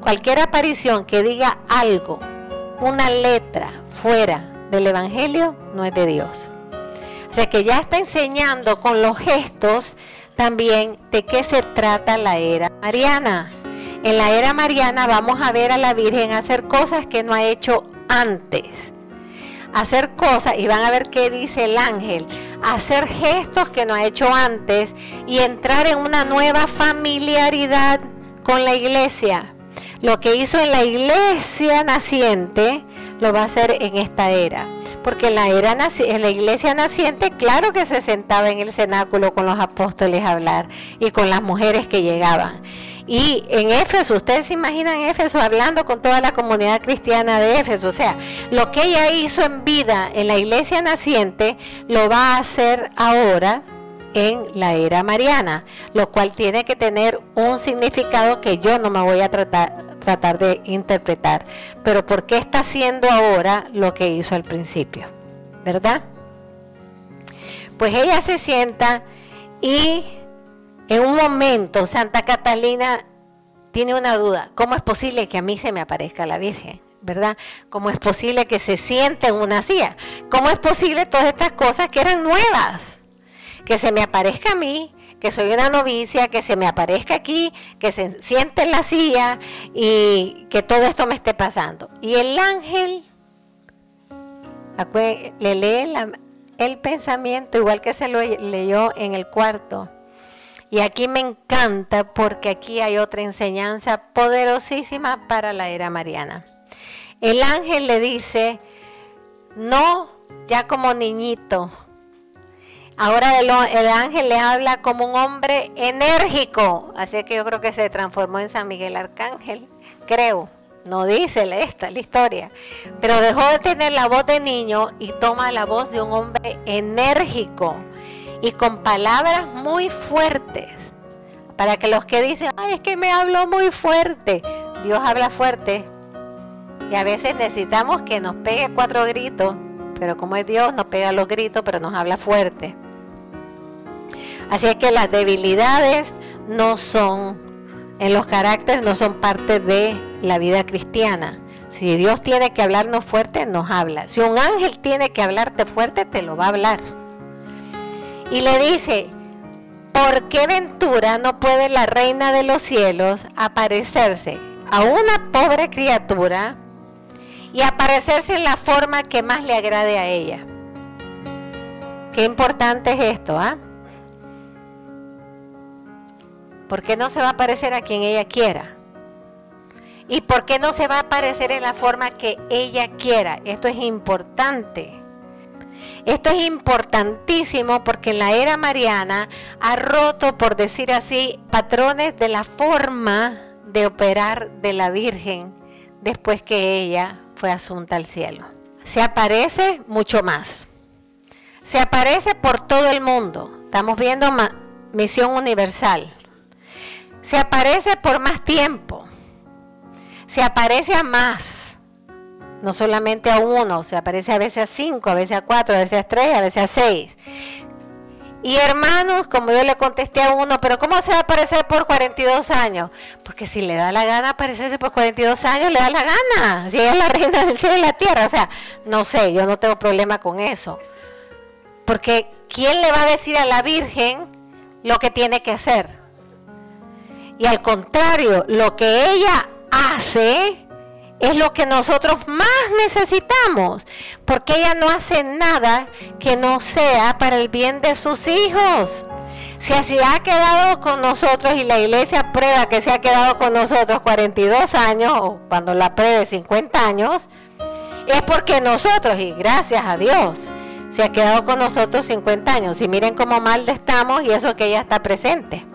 cualquier aparición que diga algo, una letra fuera del Evangelio, no es de Dios. O sea que ya está enseñando con los gestos también de qué se trata la era mariana. En la era mariana vamos a ver a la Virgen hacer cosas que no ha hecho antes. Hacer cosas, y van a ver qué dice el ángel, hacer gestos que no ha hecho antes y entrar en una nueva familiaridad con la iglesia. Lo que hizo en la iglesia naciente lo va a hacer en esta era. Porque en la, era, en la iglesia naciente, claro que se sentaba en el cenáculo con los apóstoles a hablar y con las mujeres que llegaban. Y en Éfeso, ustedes se imaginan Éfeso hablando con toda la comunidad cristiana de Éfeso. O sea, lo que ella hizo en vida en la iglesia naciente, lo va a hacer ahora en la era mariana, lo cual tiene que tener un significado que yo no me voy a tratar, tratar de interpretar. Pero ¿por qué está haciendo ahora lo que hizo al principio? ¿Verdad? Pues ella se sienta y en un momento Santa Catalina tiene una duda. ¿Cómo es posible que a mí se me aparezca la Virgen? ¿Verdad? ¿Cómo es posible que se siente en una silla? ¿Cómo es posible todas estas cosas que eran nuevas? Que se me aparezca a mí, que soy una novicia, que se me aparezca aquí, que se siente en la silla y que todo esto me esté pasando. Y el ángel le lee el pensamiento igual que se lo leyó en el cuarto. Y aquí me encanta porque aquí hay otra enseñanza poderosísima para la era mariana. El ángel le dice, no ya como niñito, Ahora el, ángel le habla como un hombre enérgico, así que yo creo que se transformó en San Miguel Arcángel, creo. No dice esta la historia, pero dejó de tener la voz de niño y toma la voz de un hombre enérgico y con palabras muy fuertes. Para que los que dicen, Ay, es que me habló muy fuerte, Dios habla fuerte. Y a veces necesitamos que nos pegue cuatro gritos, pero como es Dios, nos pega los gritos, pero nos habla fuerte. Así es que las debilidades no son, en los caracteres no son parte de la vida cristiana. Si Dios tiene que hablarnos fuerte, nos habla. Si un ángel tiene que hablarte fuerte, te lo va a hablar. Y le dice, ¿por qué ventura no puede la reina de los cielos aparecerse a una pobre criatura y aparecerse en la forma que más le agrade a ella? Qué importante es esto, ¿ah? ¿Por qué no se va a parecer a quien ella quiera? ¿Y por qué no se va a aparecer en la forma que ella quiera? Esto es importante. Esto es importantísimo porque la era mariana ha roto, por decir así, patrones de la forma de operar de la Virgen después que ella fue asunta al cielo. Se aparece mucho más. Se aparece por todo el mundo. Estamos viendo misión universal se aparece por más tiempo, se aparece a más, no solamente a uno, se aparece a veces a cinco, a veces a cuatro, a veces a tres, a veces a seis. Y hermanos, como yo le contesté a uno, pero ¿cómo se va a aparecer por 42 años? Porque si le da la gana aparecerse por 42 años, le da la gana. Si es la reina del cielo y la tierra. O sea, no sé, yo no tengo problema con eso. Porque ¿quién le va a decir a la Virgen lo que tiene que hacer? Y al contrario, lo que ella hace es lo que nosotros más necesitamos, porque ella no hace nada que no sea para el bien de sus hijos. Si así ha quedado con nosotros y la iglesia prueba que se ha quedado con nosotros 42 años, o cuando la pruebe 50 años, es porque nosotros, y gracias a Dios, se ha quedado con nosotros 50 años. Y miren cómo mal estamos y eso que ella está presente.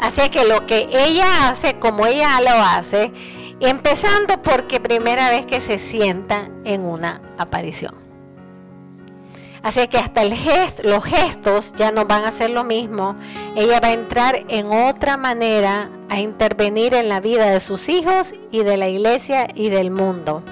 Así que lo que ella hace, como ella lo hace, empezando porque primera vez que se sienta en una aparición. Así que hasta el los gestos ya no van a ser lo mismo. Ella va a entrar en otra manera a intervenir en la vida de sus hijos y de la iglesia y del mundo.